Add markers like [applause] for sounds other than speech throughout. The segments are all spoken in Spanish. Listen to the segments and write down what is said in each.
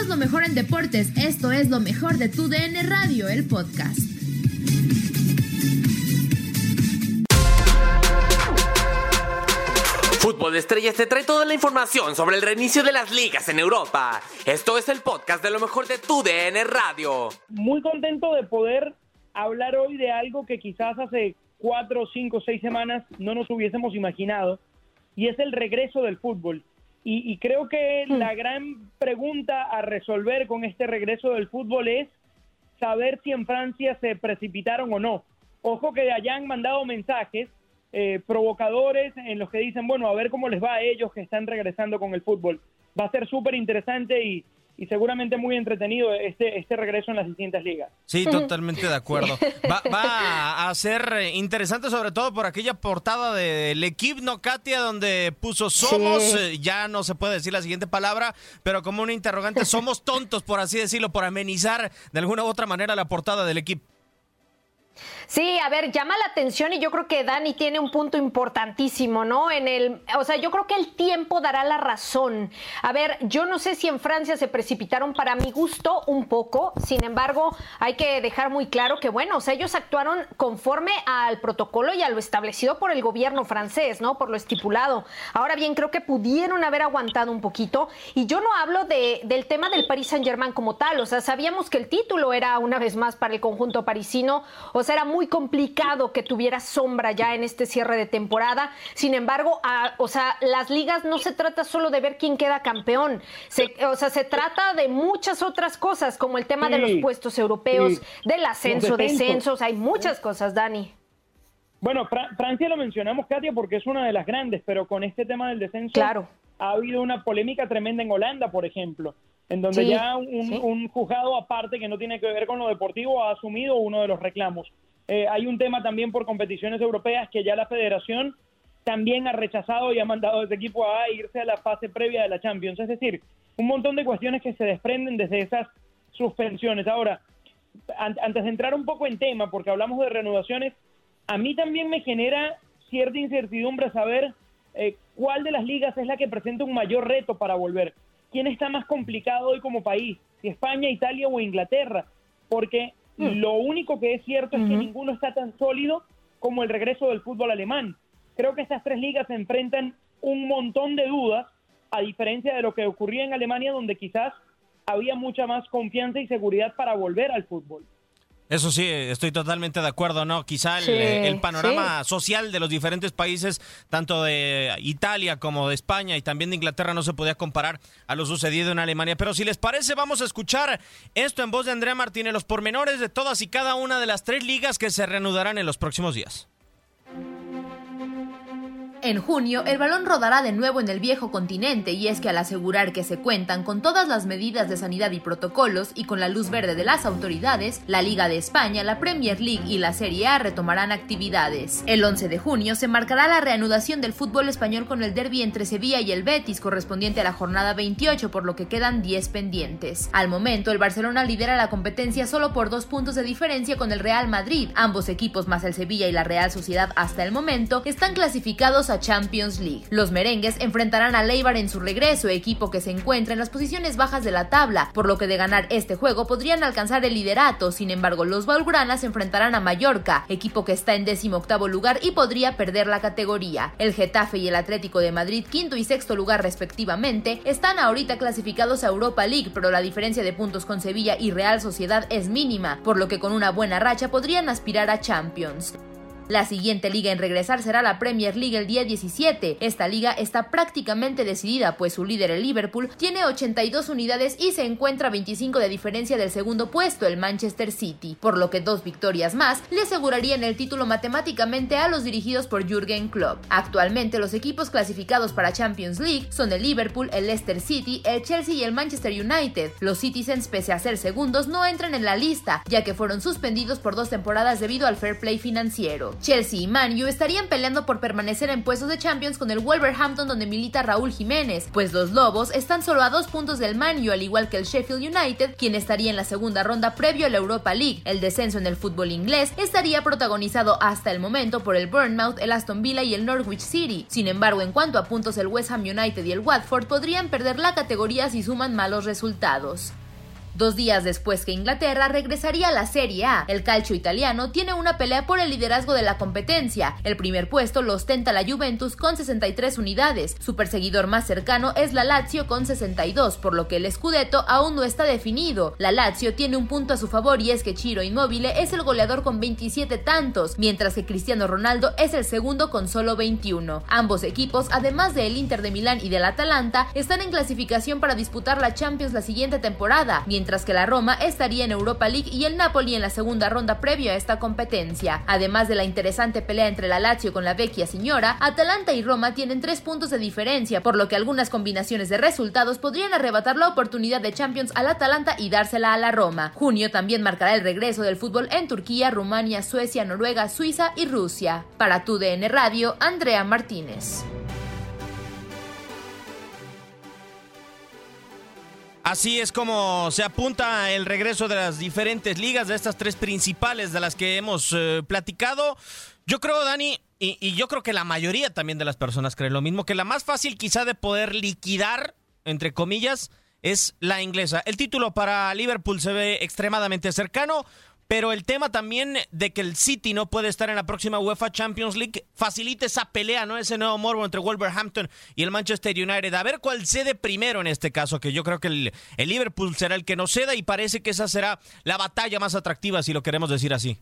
Somos lo mejor en deportes. Esto es lo mejor de tu DN Radio, el podcast. Fútbol de Estrellas te trae toda la información sobre el reinicio de las ligas en Europa. Esto es el podcast de lo mejor de tu DN Radio. Muy contento de poder hablar hoy de algo que quizás hace cuatro, cinco, seis semanas no nos hubiésemos imaginado, y es el regreso del fútbol. Y, y creo que la gran pregunta a resolver con este regreso del fútbol es saber si en Francia se precipitaron o no. Ojo que allá han mandado mensajes eh, provocadores en los que dicen, bueno, a ver cómo les va a ellos que están regresando con el fútbol. Va a ser súper interesante y, y seguramente muy entretenido este, este regreso en las distintas ligas. Sí, totalmente de acuerdo. Va, [laughs] va a ser eh, interesante sobre todo por aquella portada del equipo, ¿no, Katia? Donde puso somos, Sí. eh, ya no se puede decir la siguiente palabra, pero como un interrogante, [laughs] somos tontos, por así decirlo, por amenizar de alguna u otra manera la portada del equipo. Sí, a ver, llama la atención y yo creo que Dani tiene un punto importantísimo, ¿no? En el, o sea, yo creo que el tiempo dará la razón. A ver, yo no sé si en Francia se precipitaron para mi gusto un poco, sin embargo, hay que dejar muy claro que, bueno, o sea, ellos actuaron conforme al protocolo y a lo establecido por el gobierno francés, ¿no? Por lo estipulado. Ahora bien, creo que pudieron haber aguantado un poquito y yo no hablo de, del tema del Paris Saint Germain como tal, o sea, sabíamos que el título era una vez más para el conjunto parisino, o sea, era muy complicado que tuviera sombra ya en este cierre de temporada. Sin embargo, a- o sea, las ligas no se trata solo de ver quién queda campeón. Se- o sea, se trata de muchas otras cosas, como el tema de los puestos europeos, sí. del ascenso, descensos. hay muchas cosas, Dani. Bueno, Fra- Francia lo mencionamos, Katia, porque es una de las grandes, pero con este tema del descenso Claro. ha habido una polémica tremenda en Holanda, por ejemplo, en donde Sí, ya un juzgado aparte que no tiene que ver con lo deportivo ha asumido uno de los reclamos. Eh, hay un tema también por competiciones europeas que ya la federación también ha rechazado y ha mandado a ese equipo a irse a la fase previa de la Champions. Es decir, un montón de cuestiones que se desprenden desde esas suspensiones. Ahora, an- antes de entrar un poco en tema, porque hablamos de reanudaciones, a mí también me genera cierta incertidumbre saber eh, cuál de las ligas es la que presenta un mayor reto para volver. ¿Quién está más complicado hoy como país? Si España, Italia o Inglaterra. Porque lo único que es cierto es que ninguno está tan sólido como el regreso del fútbol alemán. Creo que estas tres ligas se enfrentan un montón de dudas, a diferencia de lo que ocurría en Alemania, donde quizás había mucha más confianza y seguridad para volver al fútbol. Eso sí, estoy totalmente de acuerdo, ¿no? Quizá el, Sí, eh, el panorama sí. social de los diferentes países, tanto de Italia como de España y también de Inglaterra, no se podía comparar a lo sucedido en Alemania. Pero si les parece, vamos a escuchar esto en voz de Andrea Martínez, los pormenores de todas y cada una de las tres ligas que se reanudarán en los próximos días. En junio, el balón rodará de nuevo en el viejo continente y es que al asegurar que se cuentan con todas las medidas de sanidad y protocolos y con la luz verde de las autoridades, la Liga de España, la Premier League y la Serie A retomarán actividades. El 11 de junio se marcará la reanudación del fútbol español con el derby entre Sevilla y el Betis correspondiente a la jornada 28, por lo que quedan 10 pendientes. Al momento, el Barcelona lidera la competencia solo por dos puntos de diferencia con el Real Madrid. Ambos equipos más el Sevilla y la Real Sociedad hasta el momento están clasificados a Champions League. Los merengues enfrentarán a Leibar en su regreso, equipo que se encuentra en las posiciones bajas de la tabla, por lo que de ganar este juego podrían alcanzar el liderato. Sin embargo, los Blaugranas enfrentarán a Mallorca, equipo que está en décimo octavo lugar y podría perder la categoría. El Getafe y el Atlético de Madrid, quinto y sexto lugar respectivamente, están ahorita clasificados a Europa League, pero la diferencia de puntos con Sevilla y Real Sociedad es mínima, por lo que con una buena racha podrían aspirar a Champions. La siguiente liga en regresar será la Premier League el día 17. Esta liga está prácticamente decidida, pues su líder, el Liverpool, tiene 82 unidades y se encuentra 25 de diferencia del segundo puesto, el Manchester City, por lo que dos victorias más le asegurarían el título matemáticamente a los dirigidos por Jürgen Klopp. Actualmente los equipos clasificados para Champions League son el Liverpool, el Leicester City, el Chelsea y el Manchester United. Los Citizens, pese a ser segundos, no entran en la lista, ya que fueron suspendidos por dos temporadas debido al fair play financiero. Chelsea y Man U estarían peleando por permanecer en puestos de Champions con el Wolverhampton donde milita Raúl Jiménez, pues los Lobos están solo a dos puntos del Man U al igual que el Sheffield United, quien estaría en la segunda ronda previo a la Europa League. El descenso en el fútbol inglés estaría protagonizado hasta el momento por el Bournemouth, el Aston Villa y el Norwich City. Sin embargo, en cuanto a puntos, el West Ham United y el Watford podrían perder la categoría si suman malos resultados. Dos días después que Inglaterra regresaría a la Serie A, el calcio italiano tiene una pelea por el liderazgo de la competencia. El primer puesto lo ostenta la Juventus con 63 unidades. Su perseguidor más cercano es la Lazio con 62, por lo que el Scudetto aún no está definido. La Lazio tiene un punto a su favor y es que Chiro Immobile es el goleador con 27 tantos, mientras que Cristiano Ronaldo es el segundo con solo 21. Ambos equipos, además del Inter de Milán y del Atalanta, están en clasificación para disputar la Champions la siguiente temporada, mientras mientras que la Roma estaría en Europa League y el Napoli en la segunda ronda previo a esta competencia. Además de la interesante pelea entre la Lazio con la Vecchia Signora, Atalanta y Roma tienen tres puntos de diferencia, por lo que algunas combinaciones de resultados podrían arrebatar la oportunidad de Champions al Atalanta y dársela a la Roma. Junio también marcará el regreso del fútbol en Turquía, Rumania, Suecia, Noruega, Suiza y Rusia. Para tu DN Radio, Andrea Martínez. Así es como se apunta el regreso de las diferentes ligas, de estas tres principales de las que hemos eh, platicado. Yo creo, Dani, y, y, yo creo que la mayoría también de las personas creen lo mismo, que la más fácil quizá de poder liquidar, entre comillas, es la inglesa. El título para Liverpool se ve extremadamente cercano. Pero el tema también de que el City no puede estar en la próxima UEFA Champions League facilita esa pelea, ¿no? Ese nuevo morbo entre Wolverhampton y el Manchester United. A ver cuál cede primero en este caso, que yo creo que el, el Liverpool será el que no ceda y parece que esa será la batalla más atractiva, si lo queremos decir así.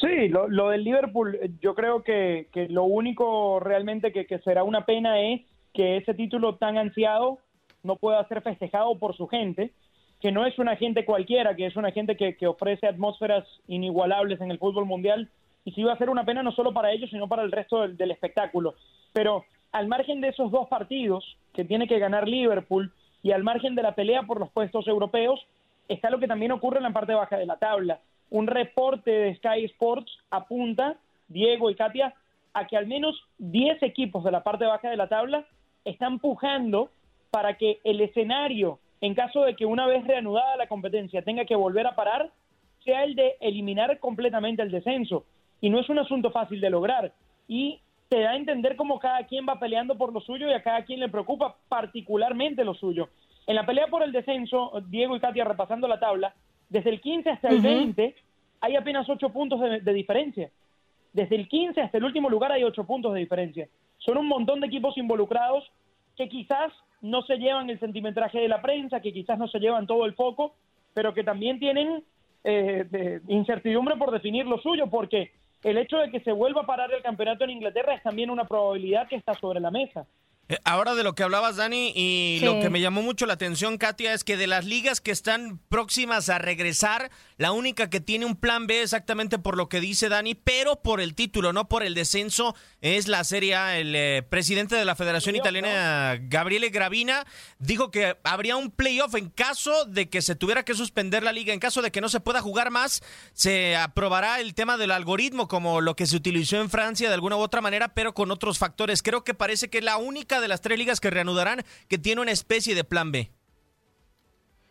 Sí, lo, lo del Liverpool, yo creo que, lo único realmente que será una pena es que ese título tan ansiado no pueda ser festejado por su gente que no es una gente cualquiera, que es una gente que, que, ofrece atmósferas inigualables en el fútbol mundial y sí va a ser una pena no solo para ellos, sino para el resto del, del, espectáculo. Pero al margen de esos dos partidos que tiene que ganar Liverpool y al margen de la pelea por los puestos europeos, está lo que también ocurre en la parte baja de la tabla. Un reporte de Sky Sports apunta, Diego y Katia, a que al menos 10 equipos de la parte baja de la tabla están pujando para que el escenario en caso de que una vez reanudada la competencia tenga que volver a parar, sea el de eliminar completamente el descenso. Y no es un asunto fácil de lograr. Y te da a entender cómo cada quien va peleando por lo suyo y a cada quien le preocupa particularmente lo suyo. En la pelea por el descenso, Diego y Katia repasando la tabla, desde el 15 hasta el uh -huh. 20 hay apenas 8 puntos de, de diferencia. Desde el 15 hasta el último lugar hay 8 puntos de diferencia. Son un montón de equipos involucrados que quizás no se llevan el centimetraje de la prensa, que quizás no se llevan todo el foco, pero que también tienen eh, de incertidumbre por definir lo suyo, porque el hecho de que se vuelva a parar el campeonato en Inglaterra es también una probabilidad que está sobre la mesa. Eh, ahora de lo que hablabas, Dani, y sí. lo que me llamó mucho la atención, Katia, es que de las ligas que están próximas a regresar, la única que tiene un plan B exactamente por lo que dice Dani, pero por el título, no por el descenso, es la Serie A. El eh, presidente de la Federación Italiana, Gabriele Gravina, dijo que habría un playoff en caso de que se tuviera que suspender la liga, en caso de que no se pueda jugar más, se aprobará el tema del algoritmo como lo que se utilizó en Francia de alguna u otra manera, pero con otros factores. Creo que parece que es la única de las tres ligas que reanudarán que tiene una especie de plan B.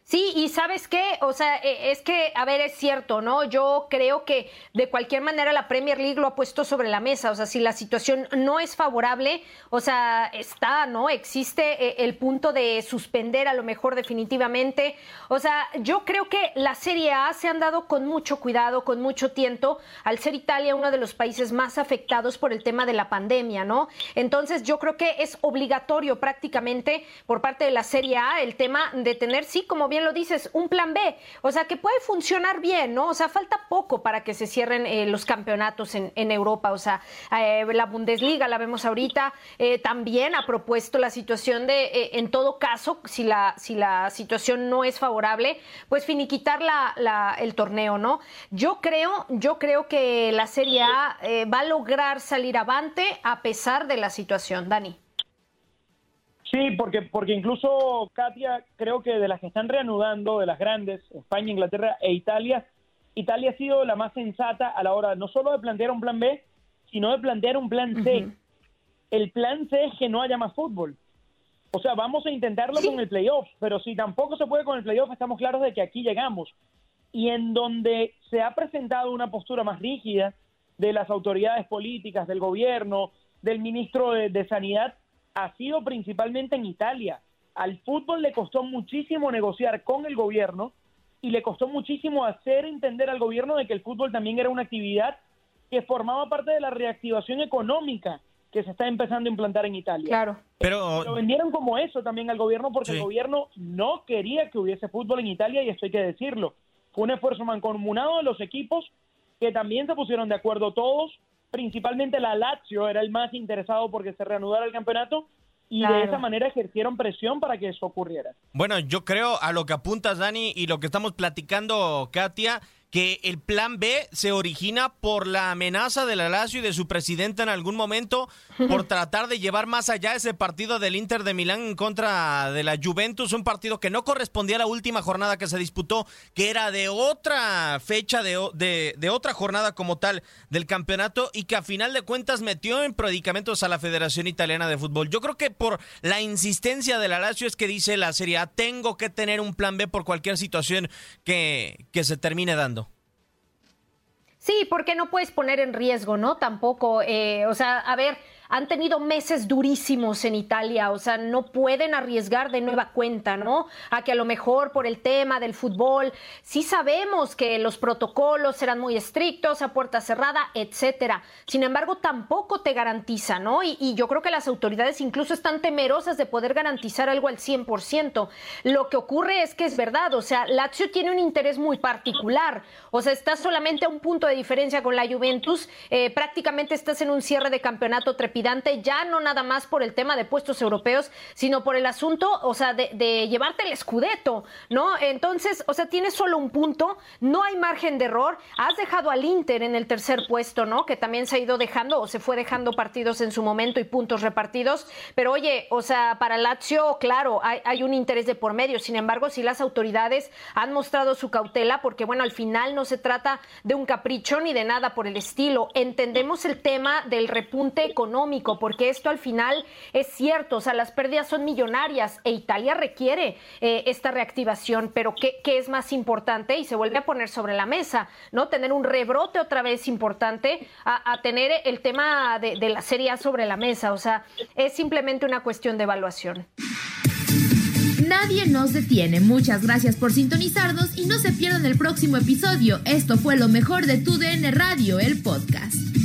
Sí, y sabes qué, o sea, e, es que, a ver, es cierto, ¿no? Yo creo que de cualquier manera la Premier League lo ha puesto sobre la mesa, o sea, si la situación no es favorable, o sea, está, ¿no? Existe eh, el punto de suspender a lo mejor definitivamente, o sea, yo creo que la Serie A se han dado con mucho cuidado, con mucho tiento, al ser Italia uno de los países más afectados por el tema de la pandemia, ¿no? Entonces, yo creo que es obligatorio prácticamente por parte de la Serie A el tema de tener, sí, como bien lo dices, un plan B. O sea, que puede funcionar bien, ¿no? O sea, falta poco para que se cierren eh, los campeonatos en, Europa. O sea, eh, la Bundesliga, la vemos ahorita, eh, también ha propuesto la situación de, en todo caso, si la, si la situación no es favorable, pues finiquitar la, el torneo, ¿no? Yo creo, yo creo que la Serie A va a lograr salir avante a pesar de la situación. Dani. Sí, porque, porque incluso Katia, creo que de las que están reanudando, de las grandes, España, Inglaterra e Italia, Italia ha sido la más sensata a la hora no solo de plantear un plan B, sino de plantear un plan C. El plan C es que no haya más fútbol. O sea, vamos a intentarlo con el playoff, pero si tampoco se puede con el playoff, estamos claros de que aquí llegamos. Y en donde se ha presentado una postura más rígida de las autoridades políticas, del gobierno, del ministro de Sanidad, ha sido principalmente en Italia. Al fútbol le costó muchísimo negociar con el gobierno y le costó muchísimo hacer entender al gobierno de que el fútbol también era una actividad que formaba parte de la reactivación económica que se está empezando a implantar en Italia. Claro. Pero lo vendieron como eso también al gobierno porque el gobierno no quería que hubiese fútbol en Italia y esto hay que decirlo. Fue un esfuerzo mancomunado de los equipos que también se pusieron de acuerdo todos principalmente la Lazio era el más interesado porque se reanudara el campeonato y de esa manera ejercieron presión para que eso ocurriera. Bueno, yo creo a lo que apuntas, Dani, y lo que estamos platicando, Katia, que el plan B se origina por la amenaza de la Lazio y de su presidenta en algún momento por [laughs] tratar de llevar más allá ese partido del Inter de Milán en contra de la Juventus, un partido que no correspondía a la última jornada que se disputó, que era de otra fecha, de, de, otra jornada como tal del campeonato y que a final de cuentas metió en predicamentos a la Federación Italiana de Fútbol. Yo creo que por la insistencia de la Lazio es que dice la Serie A, tengo que tener un plan B por cualquier situación que, que se termine dando. Sí, porque no puedes poner en riesgo, ¿no? Tampoco, eh, o sea, a ver, han tenido meses durísimos en Italia, o sea, no pueden arriesgar de nueva cuenta, ¿no? A que a lo mejor por el tema del fútbol, sí sabemos que los protocolos serán muy estrictos, a puerta cerrada, etcétera. Sin embargo, tampoco te garantiza, ¿no? Y, yo creo que las autoridades incluso están temerosas de poder garantizar algo al 100%. Lo que ocurre es que es verdad, o sea, Lazio tiene un interés muy particular, o sea, estás solamente a un punto de diferencia con la Juventus, eh, prácticamente estás en un cierre de campeonato ya no nada más por el tema de puestos europeos, sino por el asunto, o sea, de, llevarte el escudeto, ¿no? Entonces, o sea, tienes solo un punto, no hay margen de error, has dejado al Inter en el tercer puesto, ¿no? Que también se ha ido dejando o se fue dejando partidos en su momento y puntos repartidos, pero oye, o sea, para Lazio, claro, hay, hay un interés de por medio, sin embargo, si las autoridades han mostrado su cautela, porque bueno, al final no se trata de un capricho ni de nada por el estilo, entendemos el tema del repunte económico, porque esto al final es cierto, o sea, las pérdidas son millonarias e Italia requiere eh, esta reactivación, pero ¿qué, es más importante? Y se vuelve a poner sobre la mesa, ¿no? Tener un rebrote otra vez importante a, tener el tema de, de la Serie A sobre la mesa, o sea, es simplemente una cuestión de evaluación. Nadie nos detiene. Muchas gracias por sintonizarnos y no se pierdan el próximo episodio. Esto fue lo mejor de Tu DN Radio, el podcast.